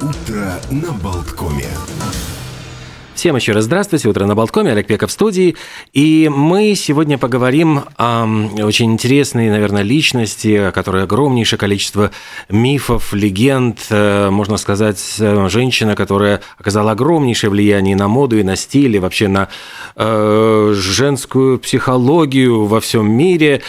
Утро на Болткоме. Всем еще раз здравствуйте. Утро на Болткоме. Олег Пеков в студии. И мы сегодня поговорим о очень интересной, наверное, личности, о которой огромнейшее количество мифов, легенд. Э, можно сказать, э, женщина, которая оказала огромнейшее влияние на моду и на стиль, и вообще на э, женскую психологию во всем мире.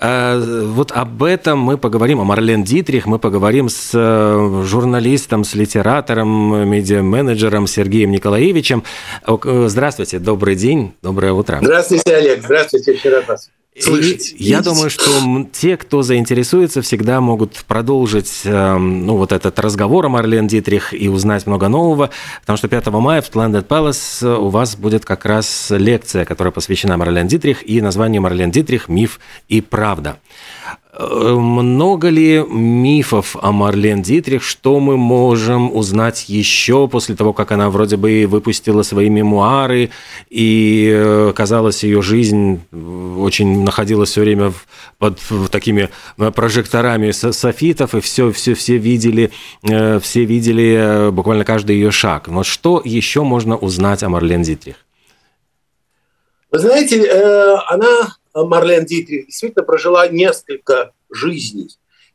Э, вот об этом мы поговорим, о Марлен Дитрих. Мы поговорим с э, журналистом, с литератором, медиа-менеджером Сергеем Николаевичем. Здравствуйте, добрый день, доброе утро. Здравствуйте, Олег, здравствуйте, еще раз вас. Слышать, я думаю, что те, кто заинтересуется, всегда могут продолжить эм, ну, вот этот разговор о Марлен Дитрих и узнать много нового, потому что 5 мая в Splendid Palace у вас будет как раз лекция, которая посвящена Марлен Дитрих и название Марлен Дитрих «Миф и правда». Э, много ли мифов о Марлен Дитрих, что мы можем узнать еще после того, как она вроде бы выпустила свои мемуары, и, э, казалось, ее жизнь очень находилась все время под такими э, прожекторами софитов, и все, все, все видели, все видели буквально каждый ее шаг. Но что еще можно узнать о Марлен Дитрих? Вы знаете, она Марлен Дитрих действительно прожила несколько жизней.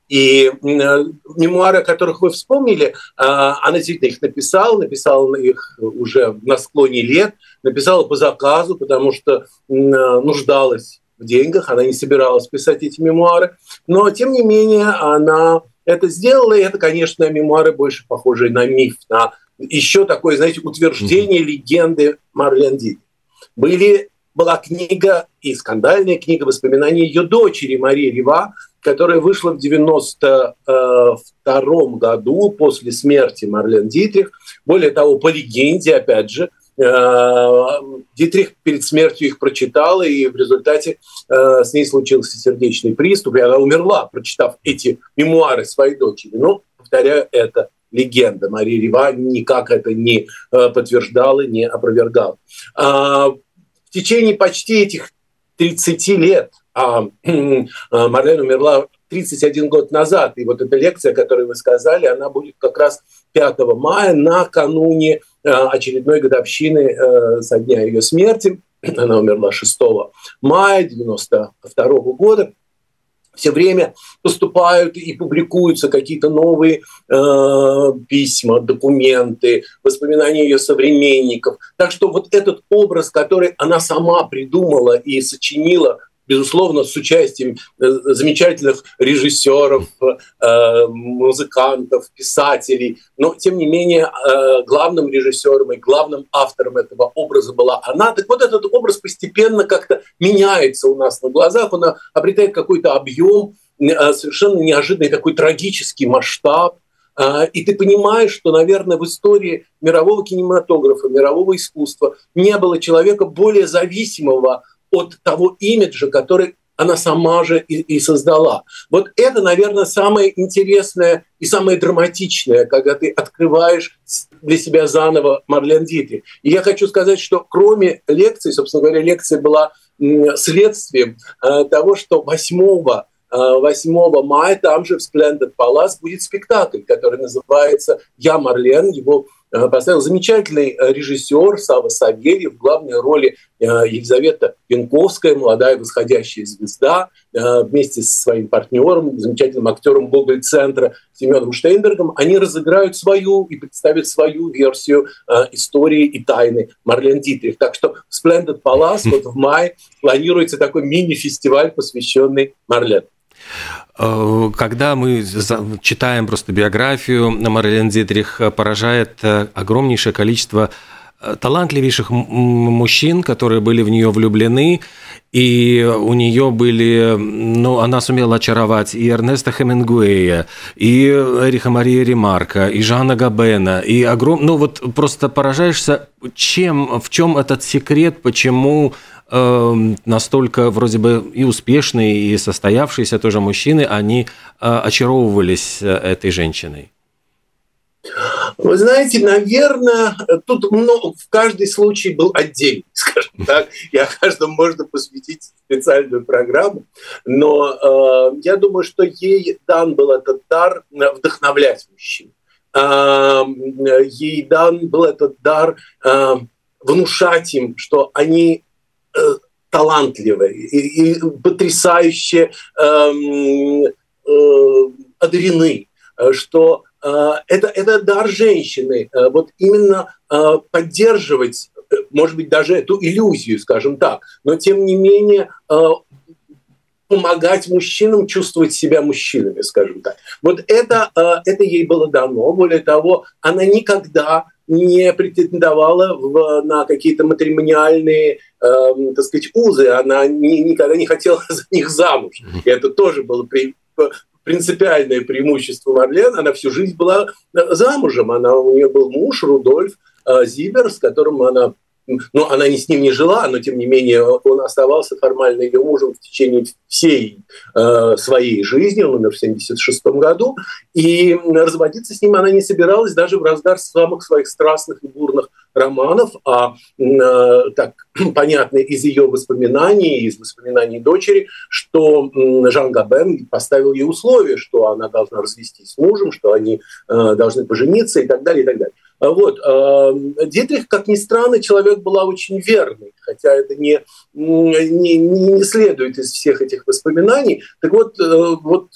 И э, мемуары, о которых вы вспомнили, э, она действительно их написала, написала их уже на склоне лет, написала по заказу, потому что э, нуждалась в деньгах, она не собиралась писать эти мемуары. Но, тем не менее, она это сделала, и это, конечно, мемуары больше похожие на миф, на еще такое, знаете, утверждение mm-hmm. легенды Марлен Ди. Были была книга и скандальная книга воспоминаний ее дочери Марии Рива, которая вышла в 92 году после смерти Марлен Дитрих. Более того, по легенде, опять же, э, Дитрих перед смертью их прочитала, и в результате э, с ней случился сердечный приступ, и она умерла, прочитав эти мемуары своей дочери. Но, повторяю, это легенда. Мария Рива никак это не э, подтверждала, не опровергала. А, в течение почти этих 30 лет, а, а Марлен умерла 31 год назад, и вот эта лекция, о которой вы сказали, она будет как раз 5 мая, накануне а, очередной годовщины э, со дня ее смерти. Она умерла 6 мая 92 года все время поступают и публикуются какие-то новые э, письма, документы, воспоминания ее современников. Так что вот этот образ, который она сама придумала и сочинила безусловно, с участием э, замечательных режиссеров, э, музыкантов, писателей. Но, тем не менее, э, главным режиссером и главным автором этого образа была она. Так вот, этот образ постепенно как-то меняется у нас на глазах, он обретает какой-то объем, совершенно неожиданный такой трагический масштаб. И ты понимаешь, что, наверное, в истории мирового кинематографа, мирового искусства не было человека более зависимого от того имиджа, который она сама же и, и создала. Вот это, наверное, самое интересное и самое драматичное, когда ты открываешь для себя заново Марлен Дитри. И я хочу сказать, что кроме лекции, собственно говоря, лекция была следствием э, того, что 8 8 э, мая там же в Splendid Palace будет спектакль, который называется «Я Марлен». Его поставил замечательный э, режиссер Сава Савельев, в главной роли э, Елизавета Пенковская, молодая восходящая звезда, вместе со своим партнером, замечательным актером Гоголь-центра Семеном Штейнбергом, они разыграют свою и представят свою версию истории и тайны Марлен Дитрих. Так что в Splendid Palace вот в мае планируется такой мини-фестиваль, посвященный Марлен. Э, когда мы читаем просто биографию Марлен Дитрих, э, поражает э, огромнейшее количество талантливейших мужчин, которые были в нее влюблены, и у нее были, ну, она сумела очаровать и Эрнеста Хемингуэя, и Эриха Мария Ремарка, и Жана Габена, и огром... ну, вот просто поражаешься, чем, в чем этот секрет, почему Эм, настолько вроде бы и успешные, и состоявшиеся тоже мужчины, они э, очаровывались э, этой женщиной? Вы знаете, наверное, тут много, в каждый случай был отдельный, скажем так, и о каждом можно посвятить специальную программу, но э, я думаю, что ей дан был этот дар вдохновлять мужчин. Э, ей дан был этот дар э, внушать им, что они э, талантливые и, и потрясающе э, э, одарены, что э, это, это дар женщины, э, вот именно э, поддерживать, может быть, даже эту иллюзию, скажем так, но тем не менее помогать мужчинам чувствовать себя мужчинами, скажем так. Вот это, это ей было дано. Более того, она никогда не претендовала в, на какие-то матримониальные, э, так сказать, узы. Она ни, никогда не хотела за них замуж. И это тоже было при, принципиальное преимущество Марлен. Она всю жизнь была э, замужем. Она, у нее был муж Рудольф э, Зибер, с которым она ну, она не с ним не жила, но тем не менее он оставался формально ее мужем в течение всей э, своей жизни, он умер в 1976 году, и разводиться с ним она не собиралась даже в разгар самых своих страстных и бурных романов, а э, так понятно из ее воспоминаний, из воспоминаний дочери, что Жан Габен поставил ей условие, что она должна развестись с мужем, что они э, должны пожениться и так далее, и так далее. Вот. Э, Дитрих, как ни странно, человек была очень верный, хотя это не, не, не следует из всех этих воспоминаний. Так вот, э, вот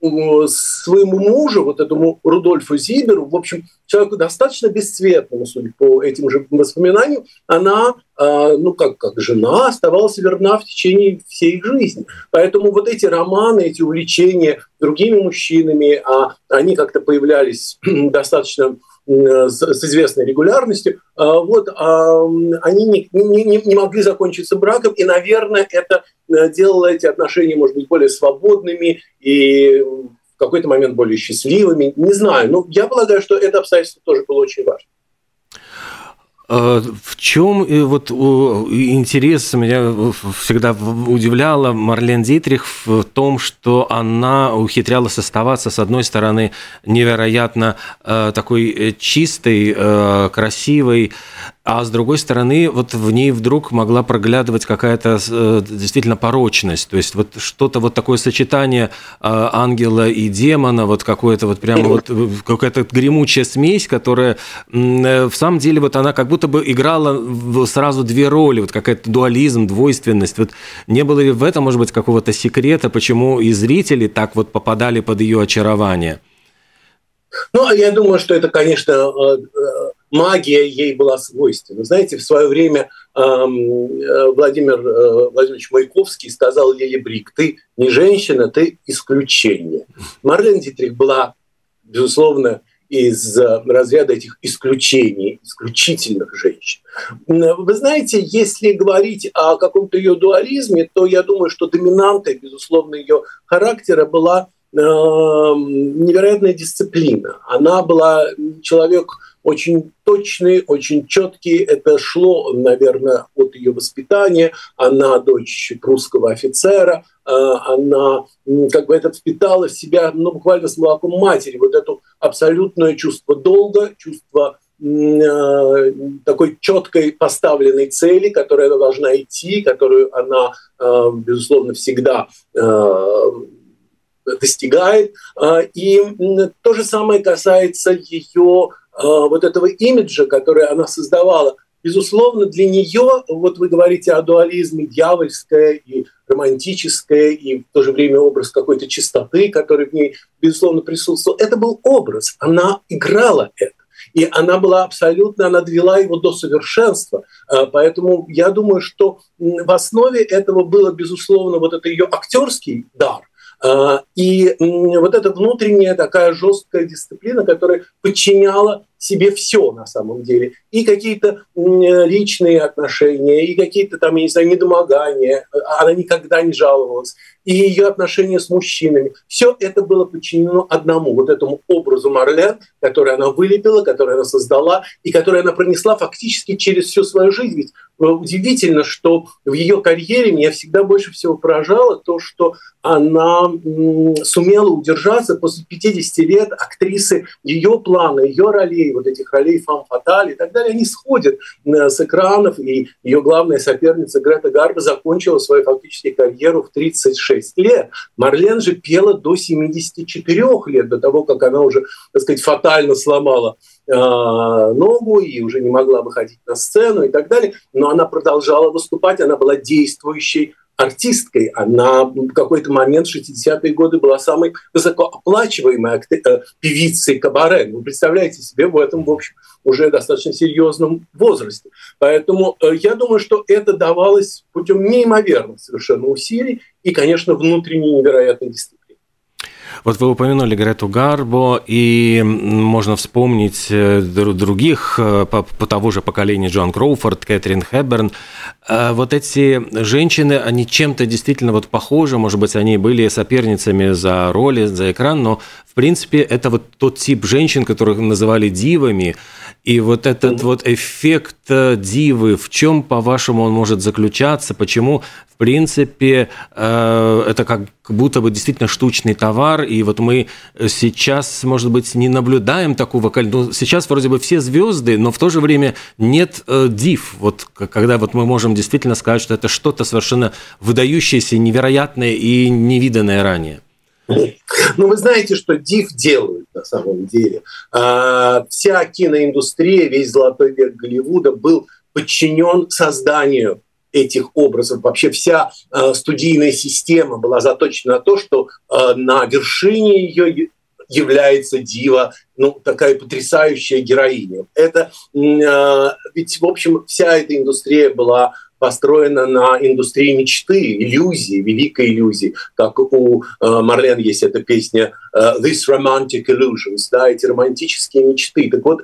своему мужу, вот этому Рудольфу Зиберу, в общем, человеку достаточно бесцветному, судя по этим же воспоминаниям, она, а, ну, как, как жена, оставалась верна в течение всей их жизни. Поэтому вот эти романы, эти увлечения другими мужчинами, а они как-то появлялись достаточно с, с известной регулярностью, а, вот, а, они не, не, не могли закончиться браком, и, наверное, это э, делало эти отношения, может быть, более свободными и в какой-то момент более счастливыми. Не знаю, но я полагаю, что это обстоятельство тоже было очень важно. А, в чем э, вот интерес меня всегда удивляла Марлен Дитрих в том, что она ухитрялась оставаться, с одной стороны, невероятно э, такой э, чистой, красивой, а с другой стороны, вот в ней вдруг могла проглядывать какая-то э, действительно порочность, то есть вот что-то вот такое сочетание э, ангела и демона, вот какое-то вот прямо вот э, какая-то гремучая смесь, которая в самом деле вот она как будто бы играла сразу две роли, вот какая-то дуализм, двойственность. Вот не было ли в этом, может быть, какого-то секрета, почему и зрители так вот попадали под ее очарование? Ну, я думаю, что это, конечно, магия ей была свойственна. Знаете, в свое время э, Владимир э, Владимирович Маяковский сказал Лиле Брик, ты не женщина, ты исключение. Марлен Дитрих была, безусловно, из э, разряда этих исключений, исключительных женщин. Вы знаете, если говорить о каком-то ее дуализме, то я думаю, что доминантой, безусловно, ее характера была невероятная дисциплина. Она была человек очень точный, очень четкий. Это шло, наверное, от ее воспитания. Она дочь прусского офицера. А, она как бы это впитала в себя, ну, буквально с молоком матери. Вот это абсолютное чувство долга, чувство а, такой четкой поставленной цели, которой она должна идти, которую она, а, безусловно, всегда достигает. И то же самое касается ее вот этого имиджа, который она создавала, безусловно, для нее, вот вы говорите о дуализме, дьявольское и романтическое, и в то же время образ какой-то чистоты, который в ней, безусловно, присутствовал. Это был образ, она играла это. И она была абсолютно, она довела его до совершенства. А, поэтому я думаю, что в основе этого было, безусловно, вот это ее актерский дар, и вот эта внутренняя такая жесткая дисциплина, которая подчиняла себе все на самом деле. И какие-то личные отношения, и какие-то там, я не знаю, недомогания. Она никогда не жаловалась и ее отношения с мужчинами. Все это было подчинено одному, вот этому образу Марлен, который она вылепила, который она создала и который она пронесла фактически через всю свою жизнь. Ведь э, удивительно, что в ее карьере меня всегда больше всего поражало то, что она сумела удержаться после 50 лет актрисы, ее планы, ее ролей, вот этих ролей фам фаталь и так далее, они сходят э, с экранов, и ее главная соперница Грета Гарба закончила свою фактически карьеру в 36 лет. Марлен же пела до 74 лет, до того, как она уже, так сказать, фатально сломала э, ногу и уже не могла выходить на сцену и так далее, но она продолжала выступать, она была действующей артисткой. Она в какой-то момент в 60-е годы была самой высокооплачиваемой э, певицей кабаре. Вы представляете себе в этом, в общем, уже достаточно серьезном возрасте. Поэтому э, я думаю, что это давалось путем неимоверных совершенно усилий и, конечно, внутренней невероятной дисциплины. Вот вы упомянули Грету Гарбо, и можно вспомнить э, других э, по, по того же поколению Джон Кроуфорд, Кэтрин Хэбберн. Э, вот эти женщины, они чем-то действительно вот похожи, может быть, они были соперницами за роли, за экран, но в принципе это вот тот тип женщин, которых называли дивами, и вот этот вот эффект дивы, в чем, по-вашему, он может заключаться? Почему, в принципе, это как будто бы действительно штучный товар, и вот мы сейчас, может быть, не наблюдаем такого ну, сейчас вроде бы все звезды, но в то же время нет э, див, вот когда вот мы можем действительно сказать, что это что-то совершенно выдающееся, невероятное и невиданное ранее. Ну, вы знаете, что див делают на самом деле. А, вся киноиндустрия, весь золотой век Голливуда был подчинен созданию этих образов. Вообще вся э, студийная система была заточена на то, что э, на вершине ее является дива, ну, такая потрясающая героиня. Это э, ведь, в общем, вся эта индустрия была построена на индустрии мечты, иллюзии, великой иллюзии. Как у э, Марлен есть эта песня э, «This romantic illusions», да, эти романтические мечты. Так вот,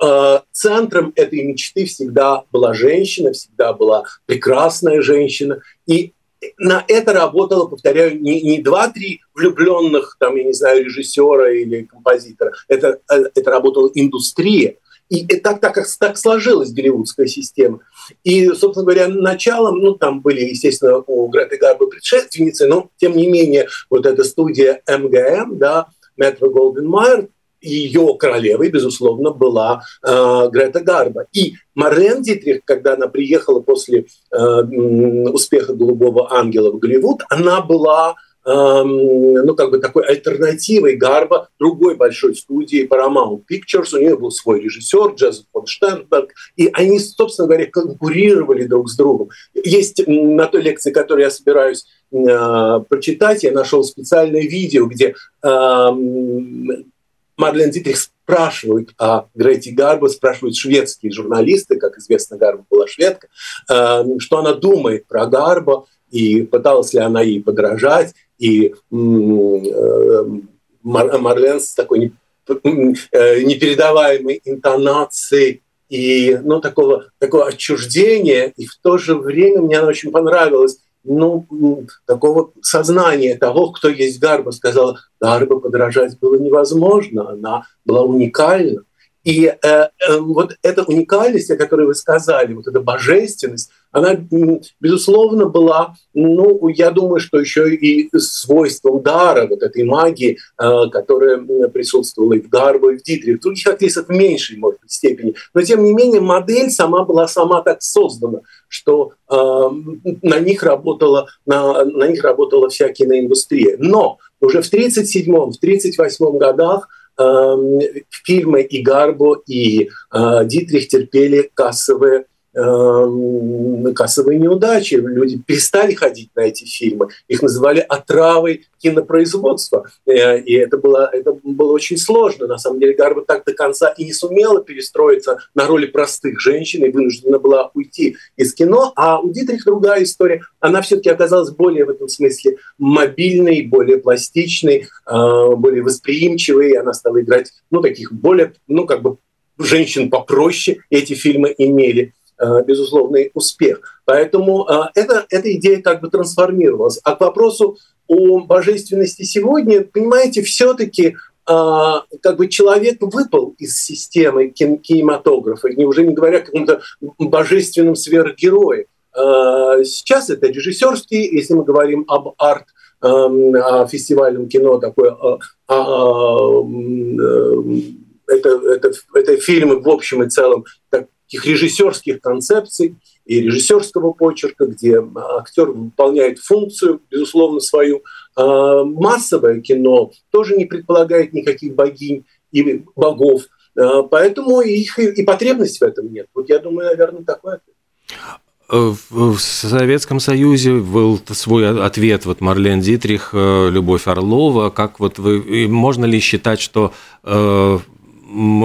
э, центром этой мечты всегда была женщина, всегда была прекрасная женщина. И на это работало, повторяю, не, не два-три влюбленных, там, я не знаю, режиссера или композитора. Это, это работала индустрия. И так, так, так сложилась голливудская система. И, собственно говоря, началом, ну, там были, естественно, у Греты Гарбы предшественницы, но, тем не менее, вот эта студия МГМ, да, Метро Голден Майер, ее королевой, безусловно, была э, Грета Гарба. И Марлен Дитрих, когда она приехала после э, успеха «Голубого ангела» в Голливуд, она была ну, как бы такой альтернативой Гарба другой большой студии Paramount Pictures. У нее был свой режиссер Джозеф фон Штернберг, и они, собственно говоря, конкурировали друг с другом. Есть на той лекции, которую я собираюсь э, прочитать, я нашел специальное видео, где э, Марлен Дитрих спрашивают о Грете Гарбо, спрашивают шведские журналисты, как известно, Гарбо была шведка, э, что она думает про Гарбо, и пыталась ли она ей подражать и э, Марлен с такой э, непередаваемой интонацией и ну, такого, такого отчуждения, и в то же время мне она очень понравилась, ну, такого сознания того, кто есть Гарба, сказала, Гарба подражать было невозможно, она была уникальна. И э, э, вот эта уникальность, о которой вы сказали, вот эта божественность, она, безусловно, была, ну, я думаю, что еще и свойством дара, вот этой магии, э, которая присутствовала и в Гарбо, и в Дитрих, других актрисах в меньшей, может быть, степени. Но, тем не менее, модель сама была сама так создана, что э, на них работала, на, на них работала вся киноиндустрия. Но уже в 1937-1938 в 38 годах Эм, фильмы и Гарбо, и э, Дитрих терпели кассовые кассовые неудачи. Люди перестали ходить на эти фильмы. Их называли отравой кинопроизводства. Э, и это было, это было очень сложно. На самом деле Гарба так до конца и не сумела перестроиться на роли простых женщин и вынуждена была уйти из кино. А у Дитрих другая история. Она все-таки оказалась более в этом смысле мобильной, более пластичной, э, более восприимчивой. Она стала играть ну, таких более, ну, как бы женщин попроще эти фильмы имели безусловный успех. Поэтому эта, эта идея как бы трансформировалась. А к вопросу о божественности сегодня, понимаете, все-таки а, как бы человек выпал из системы кинематографа, уже не говоря о каком-то божественном сверхгерое. А, сейчас это режиссерский, если мы говорим об арт эм, фестивальном кино, такое а, это, это, это фильмы в общем и целом таких режиссерских концепций и режиссерского почерка, где актер выполняет функцию, безусловно, свою. А, массовое кино тоже не предполагает никаких богинь или богов, а, поэтому их и потребность в этом нет. Вот я думаю, наверное, такой ответ. Э, в Советском Союзе был свой ответ, вот Марлен Дитрих, э, Любовь Орлова. Как вот вы, можно ли считать, что э,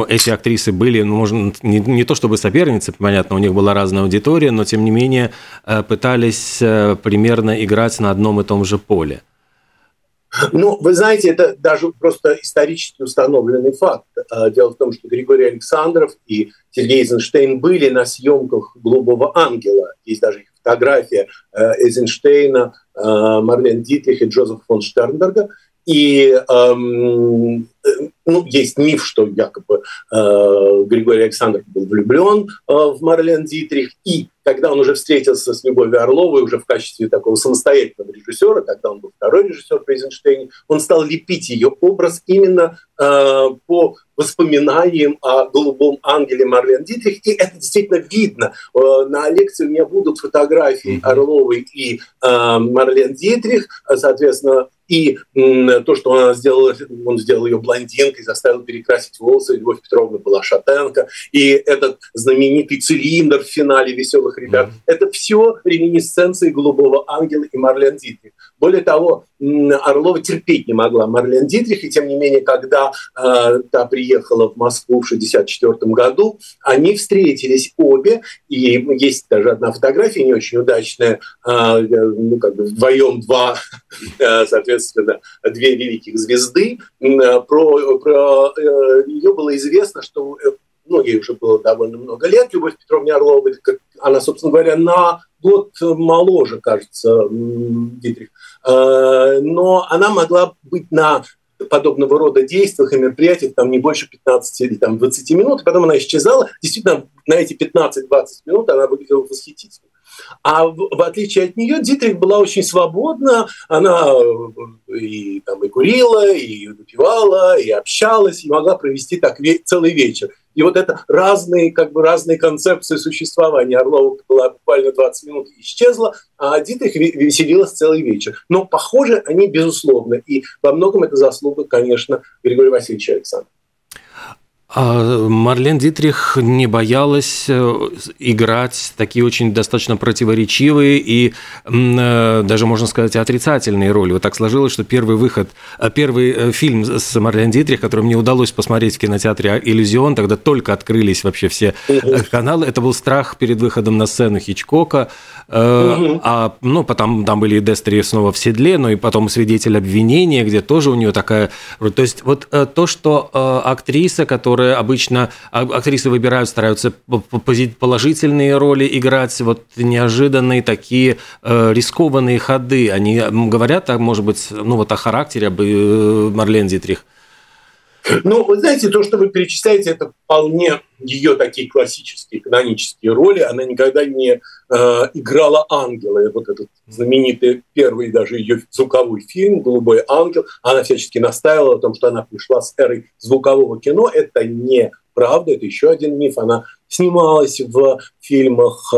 эти актрисы были, ну, можно, не, не то чтобы соперницы, понятно, у них была разная аудитория, но тем не менее э, пытались э, примерно играть на одном и том же поле. Ну, вы знаете, это даже просто исторически установленный факт. Э, дело в том, что Григорий Александров и Сергей Эйзенштейн были на съемках «Голубого ангела». Есть даже их фотография Эйзенштейна, Марлен Дитрих и Джозефа фон Штернберга. И эм, ну, есть миф, что якобы э, Григорий Александрович был влюблен э, в Марлен Дитрих, и когда он уже встретился с Любовью Орловой уже в качестве такого самостоятельного режиссера, когда он был второй режиссер при Эйзенштейне, он стал лепить ее образ именно э, по воспоминаниям о голубом ангеле Марлен Дитрих, и это действительно видно. Э, на лекции у меня будут фотографии Орловой и э, Марлен Дитрих, соответственно, и то, что она сделала, он сделал ее блондинкой, заставил перекрасить волосы. Любовь Петровна была шатенка. И этот знаменитый цилиндр в финале «Веселых ребят» mm-hmm. — это все реминисценции «Голубого ангела» и Марлен Дитрих. Более того, Орлова терпеть не могла Марлен Дитрих, и тем не менее, когда э, та приехала в Москву в 1964 году, они встретились обе, и есть даже одна фотография не очень удачная, э, ну, как бы вдвоем два, э, соответственно, две великих звезды. Э, про, про э, ее было известно, что э, ну, ей уже было довольно много лет, Любовь Петровна Орлова, она, собственно говоря, на год моложе, кажется, Дитрих. Э, но она могла быть на подобного рода действиях и мероприятиях там не больше 15 или там, 20 минут, и потом она исчезала. Действительно, на эти 15-20 минут она выглядела восхитительно. А в, в отличие от нее, Дитрих была очень свободна. Она э, и, там, и курила, и выпивала, и общалась, и могла провести так ве- целый вечер. И вот это разные, как бы разные концепции существования. Орлова была буквально 20 минут и исчезла, а Дитрих веселилась целый вечер. Но похоже они безусловно. И во многом это заслуга, конечно, Григория Васильевича Александра. А Марлен Дитрих не боялась э, играть такие очень достаточно противоречивые и э, даже, можно сказать, отрицательные роли. Вот так сложилось, что первый выход, э, первый фильм с Марлен Дитрих, который мне удалось посмотреть в кинотеатре «Иллюзион», тогда только открылись вообще все каналы, это был «Страх перед выходом на сцену Хичкока». А, ну, потом там были и Дестри снова в седле, но и потом «Свидетель обвинения», где тоже у нее такая... То есть вот то, что актриса, которая которые обычно а, актрисы выбирают, стараются положительные роли играть, вот неожиданные такие э, рискованные ходы. Они говорят, а, может быть, ну вот о характере об э, Марлен Дитрих. Ну, вы знаете, то, что вы перечисляете, это вполне ее такие классические канонические роли. Она никогда не э, играла ангела. И вот этот знаменитый первый даже ее звуковой фильм «Голубой ангел», она всячески настаивала о том, что она пришла с эрой звукового кино. Это не правда, это еще один миф. Она снималась в фильмах э,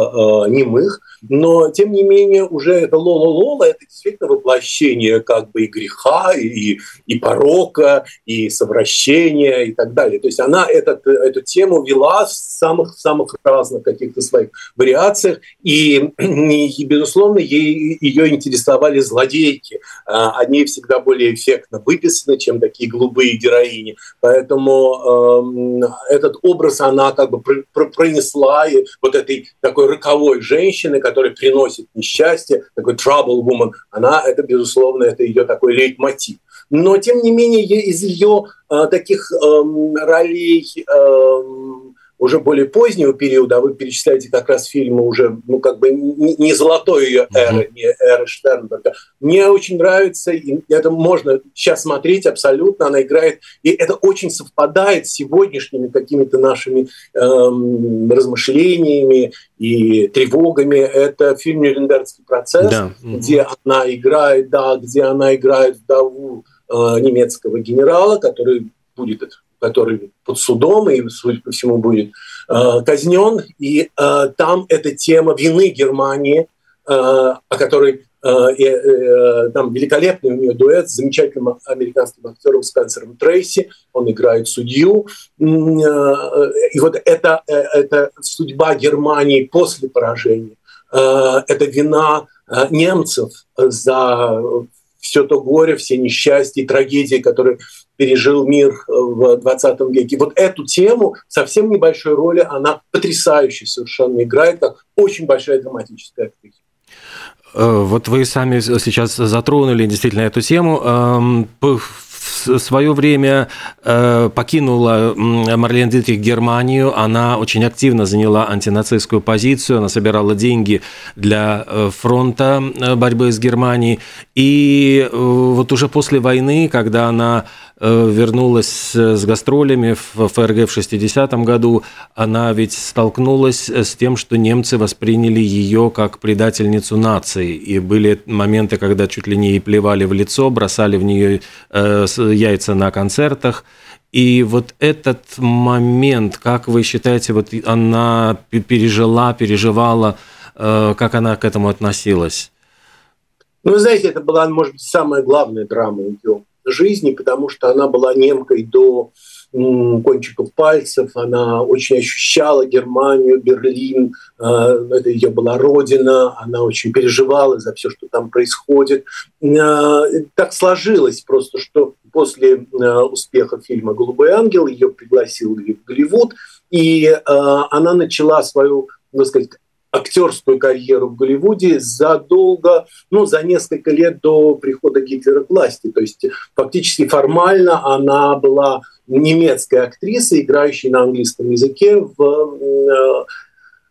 немых, но тем не менее уже это Лола Лола это действительно воплощение как бы и греха, и, и порока, и совращения и так далее. То есть она этот, эту тему вела в самых самых разных каких-то своих вариациях, и, и безусловно ей, ее интересовали злодейки. А, они всегда более эффектно выписаны, чем такие голубые героини. Поэтому э, этот образ она как бы пронесла и этой такой роковой женщины, которая приносит несчастье, такой trouble woman, она, это, безусловно, это ее такой лейтмотив. Но, тем не менее, из ее э, таких э, ролей э, уже более позднего периода, а вы перечисляете как раз фильмы уже, ну, как бы не золотой ее эры, не эры Штернберга. Мне очень нравится, и это можно сейчас смотреть абсолютно, она играет, и это очень совпадает с сегодняшними какими-то нашими эм, размышлениями и тревогами. Это фильм «Нюрнбергский процесс», да. где она играет, да, где она играет вдову э, немецкого генерала, который будет который под судом и, судя по всему, будет э, казнен. И э, там эта тема вины Германии, э, о которой э, э, там великолепный у нее дуэт с замечательным американским актером Спенсером Трейси. Он играет судью. Э, и вот это, э, это судьба Германии после поражения. Э, это вина немцев за все то горе, все несчастья и трагедии, которые пережил мир э, в 20 веке. Вот эту тему совсем небольшой роли она потрясающе совершенно играет, как очень большая драматическая актриса. Э, вот вы сами сейчас затронули действительно эту тему. Свое время э, покинула Марлен Дитрих Германию. Она очень активно заняла антинацистскую позицию. Она собирала деньги для э, фронта э, борьбы с Германией. И вот уже после войны, когда она вернулась с гастролями в ФРГ в 60-м году, она ведь столкнулась с тем, что немцы восприняли ее как предательницу нации. И были моменты, когда чуть ли не и плевали в лицо, бросали в нее яйца на концертах. И вот этот момент, как вы считаете, вот она пережила, переживала, э, как она к этому относилась? Ну, вы знаете, это была, может быть, самая главная драма ее жизни, потому что она была немкой до кончиков пальцев, она очень ощущала Германию, Берлин, э, это ее была родина, она очень переживала за все, что там происходит. Э, так сложилось просто, что после э, успеха фильма «Голубой ангел» ее пригласили в Голливуд, и она начала свою, так сказать, актерскую карьеру в Голливуде задолго, ну, за несколько лет до прихода Гитлера к власти. То есть фактически формально она была немецкая актриса, играющая на английском языке в э, э,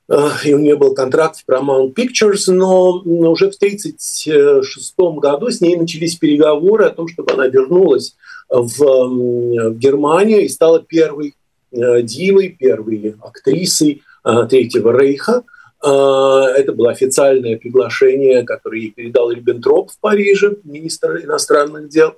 и у нее был контракт в Paramount Pictures, но уже в 1936 году с ней начались переговоры о том, чтобы она вернулась в, в Германию и стала первой э, дивой, первой актрисой Третьего Рейха. Это было официальное приглашение, которое ей передал Риббентроп в Париже, министр иностранных дел.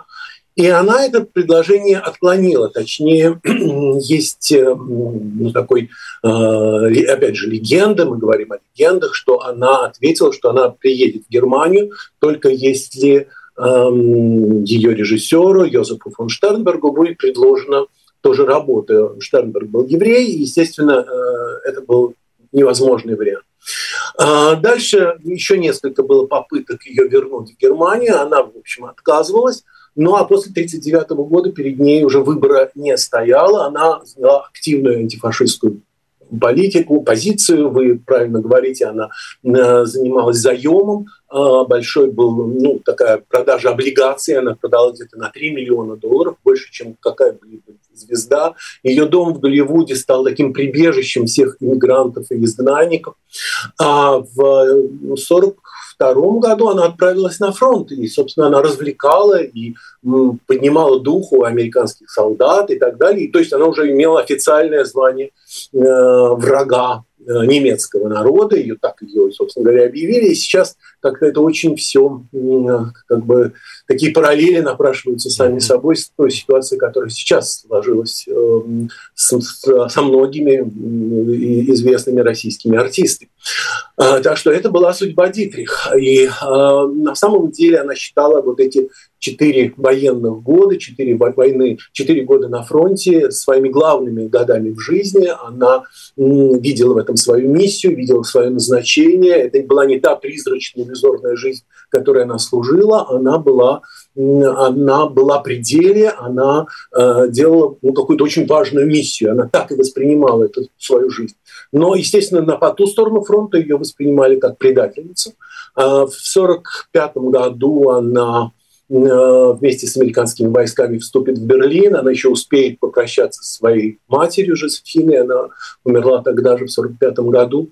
И она это предложение отклонила. Точнее, есть э, ну, такой, э, опять же, легенда, мы говорим о легендах, что она ответила, что она приедет в Германию только если эм, ее режиссеру Йозефу фон Штернбергу будет предложена тоже работа. Штернберг был еврей, и, естественно, э, это был невозможный вариант. А дальше еще несколько было попыток ее вернуть в Германию. Она, в общем, отказывалась. Ну а после 1939 года перед ней уже выбора не стояло. Она заняла активную антифашистскую политику, позицию, вы правильно говорите, она э, занималась заемом, а, большой был, ну, такая продажа облигаций, она продала где-то на 3 миллиона долларов, больше, чем какая-либо звезда. Ее дом в Голливуде стал таким прибежищем всех иммигрантов и изгнанников. А в 40 1942 году она отправилась на фронт, и, собственно, она развлекала и поднимала дух у американских солдат и так далее. И, то есть она уже имела официальное звание э, врага Э, немецкого народа, ее так ее, собственно говоря, объявили. И сейчас как-то это очень все, как бы, такие параллели напрашиваются сами собой с той ситуацией, которая сейчас сложилась эм, со многими известными российскими артистами. А, так что это была судьба Дитрих. И а, на самом деле она считала вот эти четыре военных года, четыре войны, четыре года на фронте своими главными годами в жизни. Она видела в этом свою миссию, видела свое назначение. Это была не та призрачная иллюзорная жизнь, которой она служила, она была она была при деле, она э, делала ну, какую-то очень важную миссию, она так и воспринимала эту свою жизнь. Но, естественно, на по ту сторону фронта ее воспринимали как предательницу. Э, в 1945 году она вместе с американскими войсками вступит в Берлин. Она еще успеет попрощаться со своей матерью Жозефиной. Она умерла тогда же в 1945 году.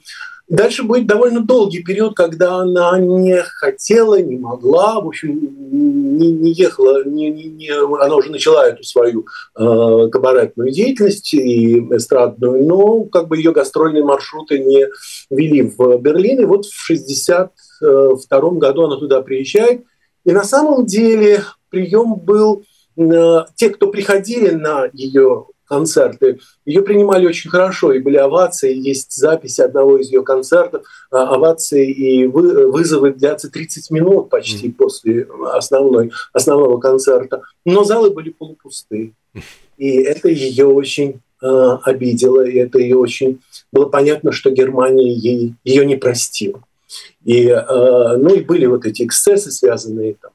Дальше будет довольно долгий период, когда она не хотела, не могла, в общем, не, не ехала, не, не, не, она уже начала эту свою э, кабаретную деятельность и эстрадную, но как бы ее гастрольные маршруты не вели в Берлин. И вот в 1962 году она туда приезжает. И на самом деле прием был э, те, кто приходили на ее концерты. Ее принимали очень хорошо, и были овации, есть записи одного из ее концертов, а, овации и вызовы длятся 30 минут почти mm. после основной, основного концерта. Но залы были полупустые. И это ее очень э, обидело, и это ее очень... Было понятно, что Германия ей, ее не простила. И, э, ну и были вот эти эксцессы, связанные там,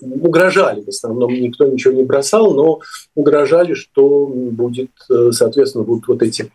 угрожали, в основном никто ничего не бросал, но угрожали, что будет, э, соответственно, будут вот эти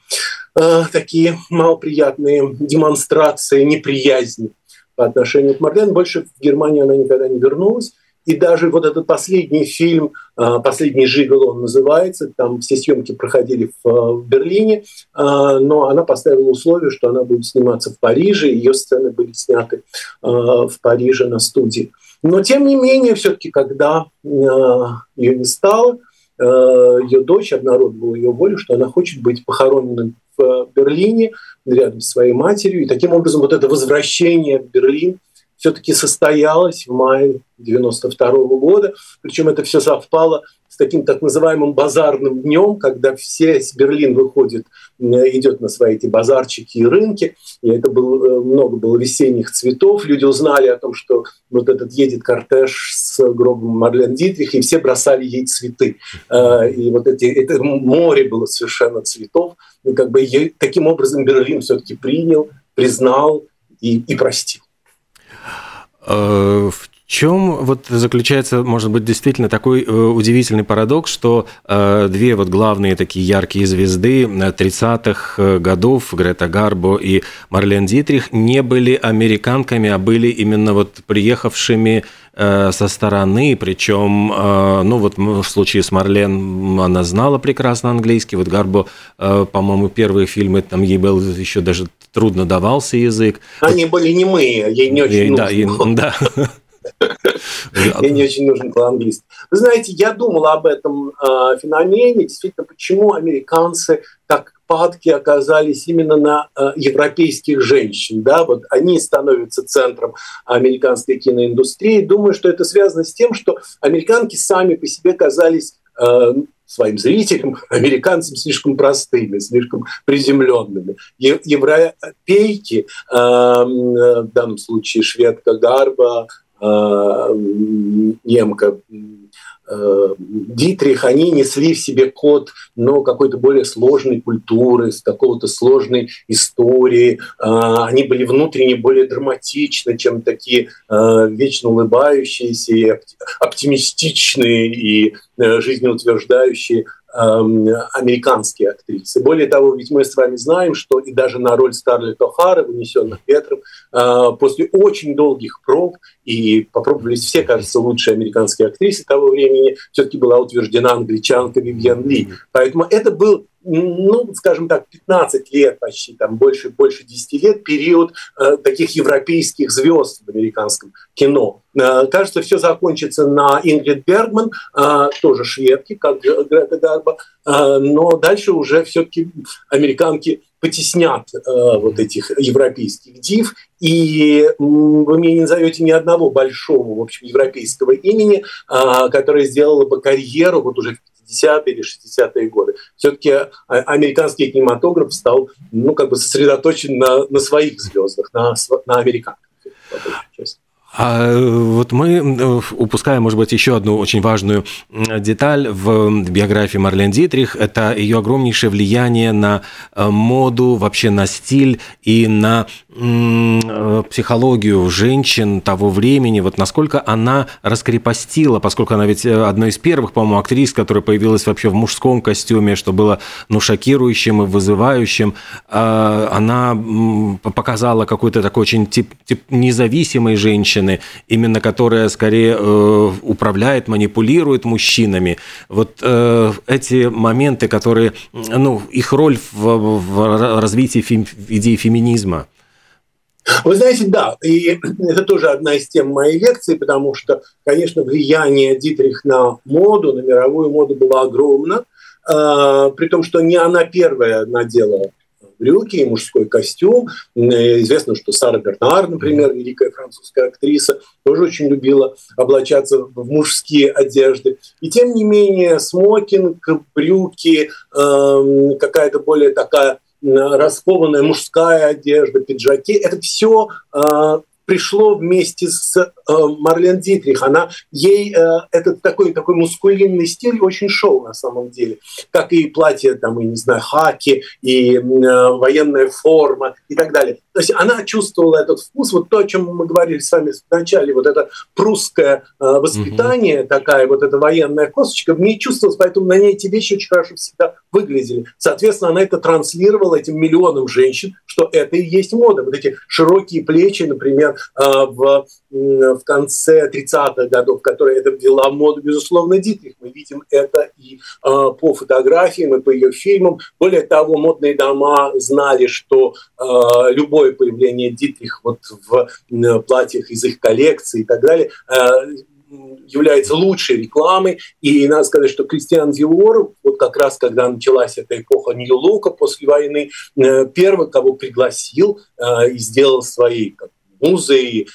э, такие малоприятные демонстрации неприязни по отношению к Марлен. Больше в Германию она никогда не вернулась. И даже вот этот последний фильм, э, последний жигал он называется, там все съемки проходили в, в Берлине, но она поставила условие, что она будет сниматься в Париже, ее сцены были сняты в Париже на студии. Но тем не менее, все-таки, когда ее не стало, ее дочь обнародовала ее волю, что она хочет быть похоронена в Берлине рядом с своей матерью. И таким образом вот это возвращение в Берлин все-таки состоялось в мае 92 года. Причем это все совпало с таким так называемым базарным днем, когда все с Берлин выходит, идет на свои эти базарчики и рынки. И это было, э, много было весенних цветов. Люди узнали о том, что вот этот едет кортеж с гробом Марлен Дитрих, и все бросали ей цветы. Э, и вот эти, это море было совершенно цветов. И как бы таким образом Берлин все-таки принял, признал и, и простил. В чем вот заключается, может быть, действительно такой э, удивительный парадокс, что э, две вот главные такие яркие звезды 30-х э, годов, Грета Гарбо и Марлен Дитрих, не были американками, а были именно вот приехавшими э, со стороны, причем, э, ну вот в случае с Марлен она знала прекрасно английский, вот Гарбо, э, по-моему, первые фильмы, там ей был еще даже трудно давался язык. Они были немые, ей не очень и, нужно. Да, да. Мне не очень нужен был английский. Вы знаете, я думал об этом э, феномене, действительно, почему американцы так падки оказались именно на э, европейских женщин. Да? Вот они становятся центром американской киноиндустрии. Думаю, что это связано с тем, что американки сами по себе казались э, своим зрителям, американцам слишком простыми, слишком приземленными. Европейки, в данном случае шведка Гарба, Э, немка э, Дитрих, они несли в себе код но какой-то более сложной культуры, с какого-то сложной истории. Э, они были внутренне более драматичны, чем такие вечно улыбающиеся и оптимистичные и жизнеутверждающие Эм, американские актрисы. Более того, ведь мы с вами знаем, что и даже на роль Скарлетт О'Хара, вынесенных ветром, э, после очень долгих проб, и попробовались все, кажется, лучшие американские актрисы того времени, все-таки была утверждена англичанка Вивьен Ли. Поэтому это был ну, скажем так, 15 лет почти, там больше, больше 10 лет, период э, таких европейских звезд в американском кино. Э, кажется, все закончится на Ингрид Бергман, э, тоже шведки, как Грета Гарба, э, но дальше уже все-таки американки потеснят э, вот этих европейских див, и вы мне не назовете ни одного большого, в общем, европейского имени, э, которое сделало бы карьеру вот уже в 50-е или 60-е годы. Все-таки а, американский кинематограф стал ну, как бы сосредоточен на, на своих звездах, на, на американцах. А вот мы э, упускаем, может быть, еще одну очень важную деталь в биографии Марлен Дитрих. Это ее огромнейшее влияние на э, моду, вообще на стиль и на э, психологию женщин того времени. Вот насколько она раскрепостила, поскольку она ведь одна из первых, по-моему, актрис, которая появилась вообще в мужском костюме, что было ну, шокирующим и вызывающим. А, она показала какой-то такой очень тип, тип независимой женщины, женщины, именно которая скорее э, управляет, манипулирует мужчинами. Вот э, эти моменты, которые, ну, их роль в, в развитии фем, идеи феминизма. Вы знаете, да, и это тоже одна из тем моей лекции, потому что, конечно, влияние Дитрих на моду, на мировую моду было огромно, э, при том, что не она первая надела брюки и мужской костюм. Известно, что Сара Бернар, например, великая французская актриса, тоже очень любила облачаться в мужские одежды. И тем не менее, смокинг, брюки, эм, какая-то более такая раскованная мужская одежда, пиджаки, это все э, пришло вместе с э, Марлен Дитрих. Она, ей э, этот такой, такой мускулинный стиль очень шел на самом деле. Как и платье, там, и, не знаю, хаки, и э, военная форма и так далее. То есть она чувствовала этот вкус, вот то, о чем мы говорили с вами в начале, вот это прусское э, воспитание, угу. такая вот эта военная косточка, в ней чувствовалась, поэтому на ней эти вещи очень хорошо всегда выглядели. Соответственно, она это транслировала этим миллионам женщин, что это и есть мода. Вот эти широкие плечи, например, э, в, в конце 30-х годов, которая это ввела моду, безусловно, Дитрих. Мы видим это и э, по фотографиям, и по ее фильмам. Более того, модные дома знали, что любой второе появление Дитрих вот в э, платьях из их коллекции и так далее э, является лучшей рекламой. И надо сказать, что Кристиан Диор, вот как раз когда началась эта эпоха Нью-Лука после войны, э, первый, кого пригласил и сделал своей как, музой,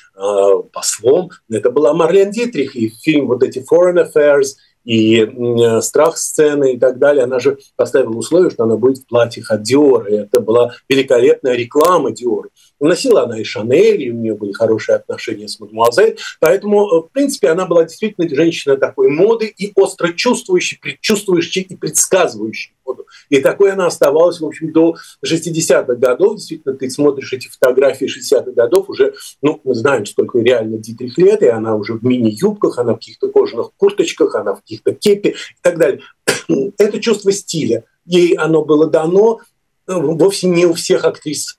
послом, это была Марлен Дитрих. И фильм вот эти Foreign Affairs – и э, страх сцены и так далее. Она же поставила условие, что она будет в платьях от Диора. И это была великолепная реклама Диора. Носила она и Шанель, и у нее были хорошие отношения с мадемуазель. Поэтому, э, в принципе, она была действительно женщина такой моды и остро чувствующей, предчувствующей и предсказывающей моду. И такой она оставалась, в общем, до 60-х годов. Действительно, ты смотришь эти фотографии 60-х годов, уже, ну, мы знаем, сколько реально Дитрих лет, и она уже в мини-юбках, она в каких-то кожаных курточках, она в каких-то кепи и так далее. Это чувство стиля. Ей оно было дано э, вовсе не у всех актрис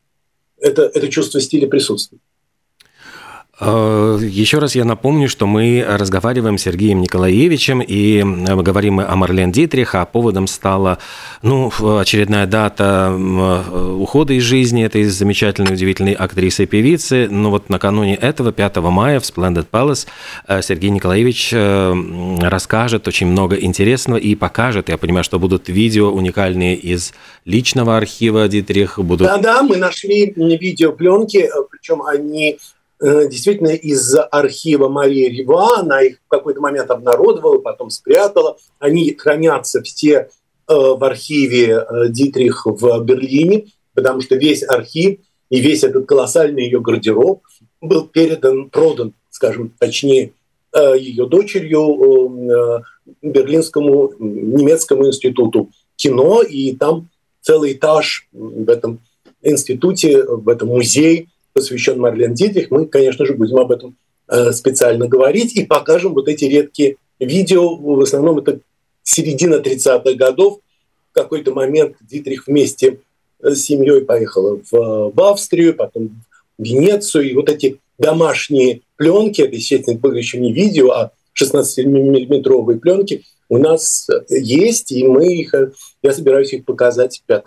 это, это чувство стиля присутствует. Э, еще раз я напомню, что мы разговариваем с Сергеем Николаевичем и э, говорим о Марлен Дитрих, а поводом стала ну, очередная дата э, ухода из жизни этой замечательной, удивительной актрисы и певицы. Но ну, вот накануне этого, 5 мая, в Splendid Palace, Сергей Николаевич расскажет очень много интересного и покажет. Я понимаю, что будут видео уникальные из личного архива Дитрих. Будут... Да-да, мы нашли видеопленки, причем они действительно из архива Марии Рива, она их в какой-то момент обнародовала, потом спрятала. Они хранятся все э, в архиве э, Дитрих в Берлине, потому что весь архив и весь этот колоссальный ее гардероб был передан, продан, скажем точнее, ее дочерью Берлинскому немецкому институту кино, и там целый этаж в этом институте, в этом музее посвящен Марлен Дитрих. Мы, конечно же, будем об этом э, специально говорить и покажем вот эти редкие видео. В основном это середина 30-х годов. В какой-то момент Дитрих вместе с семьей поехала в, в Австрию, потом в Венецию. И вот эти домашние пленки, это, естественно, было еще не видео, а 16-миллиметровые пленки у нас есть, и мы их, я собираюсь их показать 5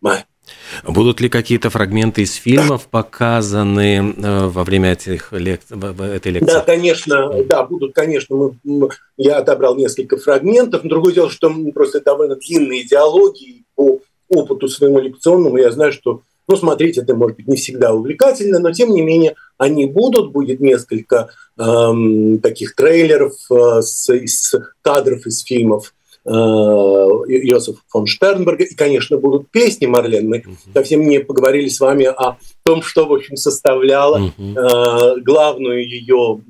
мая. Будут ли какие-то фрагменты из фильмов показаны э, во время этих лек... этой лекции? Да, конечно, да, будут, конечно. Я отобрал несколько фрагментов. Другое дело, что просто довольно длинные диалоги по опыту своему лекционному. Я знаю, что, ну, смотреть это может быть не всегда увлекательно, но тем не менее они будут. Будет несколько эм, таких трейлеров э, с, с кадров из фильмов Э, Йосиф фон Штернберга. И, конечно, будут песни Марлен. Мы uh-huh. совсем не поговорили с вами о том, что, в общем, составляло uh-huh. главную ее,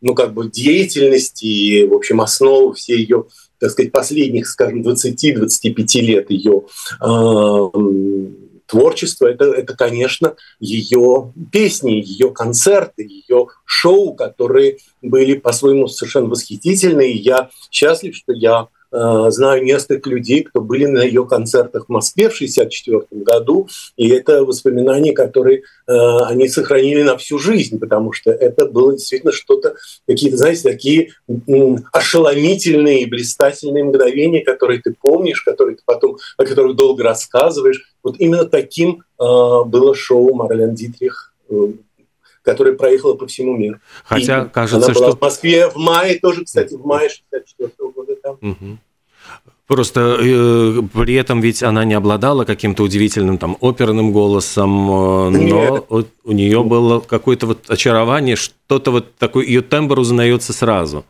ну, как бы, деятельность и, в общем, основу всей ее так сказать, последних, скажем, 20-25 лет ее э, творчества, это, это, конечно, ее песни, ее концерты, ее шоу, которые были по-своему совершенно восхитительны. И я счастлив, что я знаю несколько людей, кто были на ее концертах в Москве в 1964 году, и это воспоминания, которые они сохранили на всю жизнь, потому что это было действительно что-то, какие-то, знаете, такие ошеломительные, блистательные мгновения, которые ты помнишь, которые ты потом, о которых долго рассказываешь. Вот именно таким было шоу Марлен Дитрих которая проехала по всему миру. Хотя и кажется, она была что... в Москве в мае, тоже, кстати, в мае 64 -го года там. Угу. Просто э, при этом ведь она не обладала каким-то удивительным там оперным голосом, э, но вот у нее было какое-то вот очарование, что-то вот такое, ее тембр узнается сразу.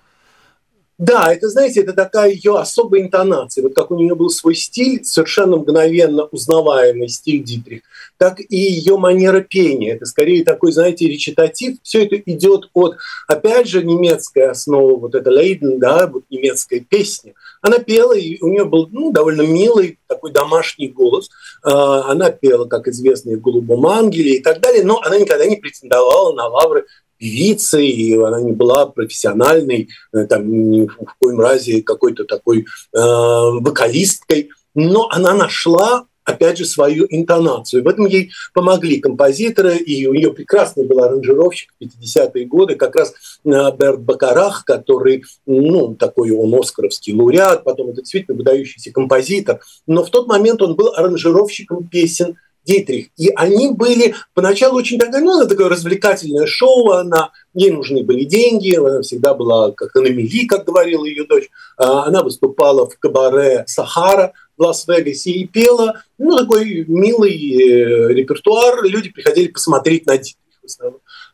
Да, это, знаете, это такая ее особая интонация. Вот как у нее был свой стиль, совершенно мгновенно узнаваемый стиль Дитрих, так и ее манера пения. Это скорее такой, знаете, речитатив. Все это идет от, опять же, немецкая основа, вот это Лейден, да, вот немецкая песня. Она пела, и у нее был ну, довольно милый такой домашний голос. А, она пела, как известно, в «Голубом ангеле» и так далее, но она никогда не претендовала на лавры певицей, и она не была профессиональной, э, там, ни в коем разе какой-то такой э, вокалисткой, но она нашла опять же, свою интонацию. В этом ей помогли композиторы, и у нее прекрасный был аранжировщик в 50-е годы, как раз э, Берт Бакарах, который, ну, такой он оскаровский лауреат, потом это действительно выдающийся композитор, но в тот момент он был аранжировщиком песен Дитрих. И они были поначалу очень такое, ну, такое развлекательное шоу, она, ей нужны были деньги, она всегда была как на как говорила ее дочь. А, она выступала в кабаре «Сахара», в Лас-Вегасе и пела, ну, такой милый э, репертуар, люди приходили посмотреть на Дитрих.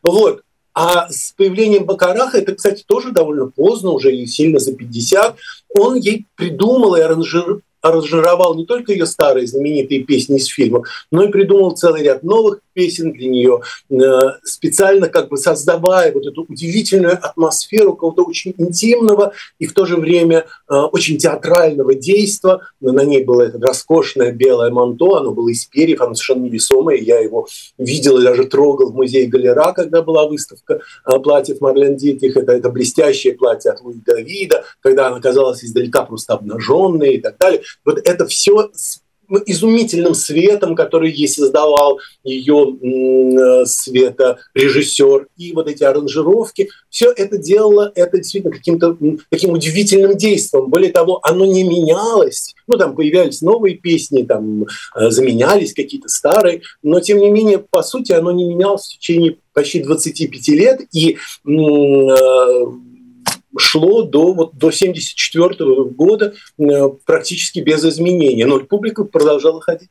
Вот. А с появлением Бакараха, это, кстати, тоже довольно поздно, уже сильно за 50, он ей придумал и аранжировал аранжировал не только ее старые знаменитые песни из фильмов, но и придумал целый ряд новых песен для нее, э, специально как бы создавая вот эту удивительную атмосферу какого-то очень интимного и в то же время э, очень театрального действа. На ней было это роскошное белое манто, оно было из перьев, оно совершенно невесомое. Я его видел и даже трогал в музее Галера, когда была выставка э, платьев Марлен Дитрих. Это, это блестящее платье от Луи Давида, когда она казалась издалека просто обнаженной и так далее. Вот это все с изумительным светом, который ей создавал ее э, света режиссер, и вот эти аранжировки, все это делало это действительно каким-то таким удивительным действием. Более того, оно не менялось. Ну, там появлялись новые песни, там э, заменялись какие-то старые, но тем не менее, по сути, оно не менялось в течение почти 25 лет, и э, шло до, вот, до 1974 года э, практически без изменений. Но публика продолжала ходить.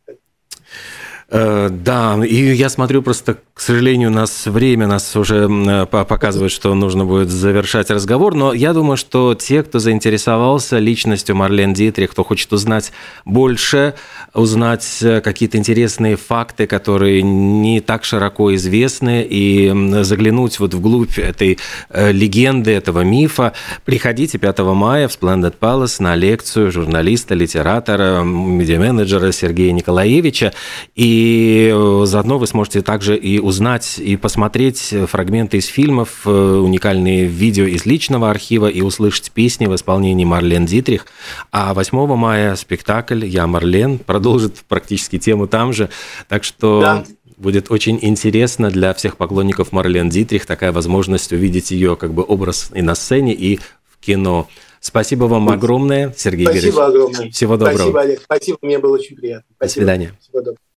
Э, да, и я смотрю просто, к сожалению, у нас время нас уже э, показывает, что нужно будет завершать разговор, но я думаю, что те, кто заинтересовался личностью Марлен Дитрих, кто хочет узнать больше, узнать э, какие-то интересные факты, которые не так широко известны, и заглянуть вот вглубь этой легенды, этого мифа, приходите 5 мая в Splendid Palace на лекцию журналиста, литератора, медиаменеджера Сергея Николаевича, и и э, заодно вы сможете также и узнать, и посмотреть фрагменты из фильмов, э, уникальные видео из личного архива и услышать песни в исполнении Марлен Дитрих. А 8 мая спектакль «Я Марлен» продолжит практически тему там же. Так что да. будет очень интересно для всех поклонников Марлен Дитрих такая возможность увидеть ее как бы образ и на сцене, и в кино. Спасибо вам огромное, Сергей Спасибо Игоревич. огромное. Всего доброго. Спасибо, Олег. Спасибо, мне было очень приятно. Спасибо. До свидания. Всего доброго.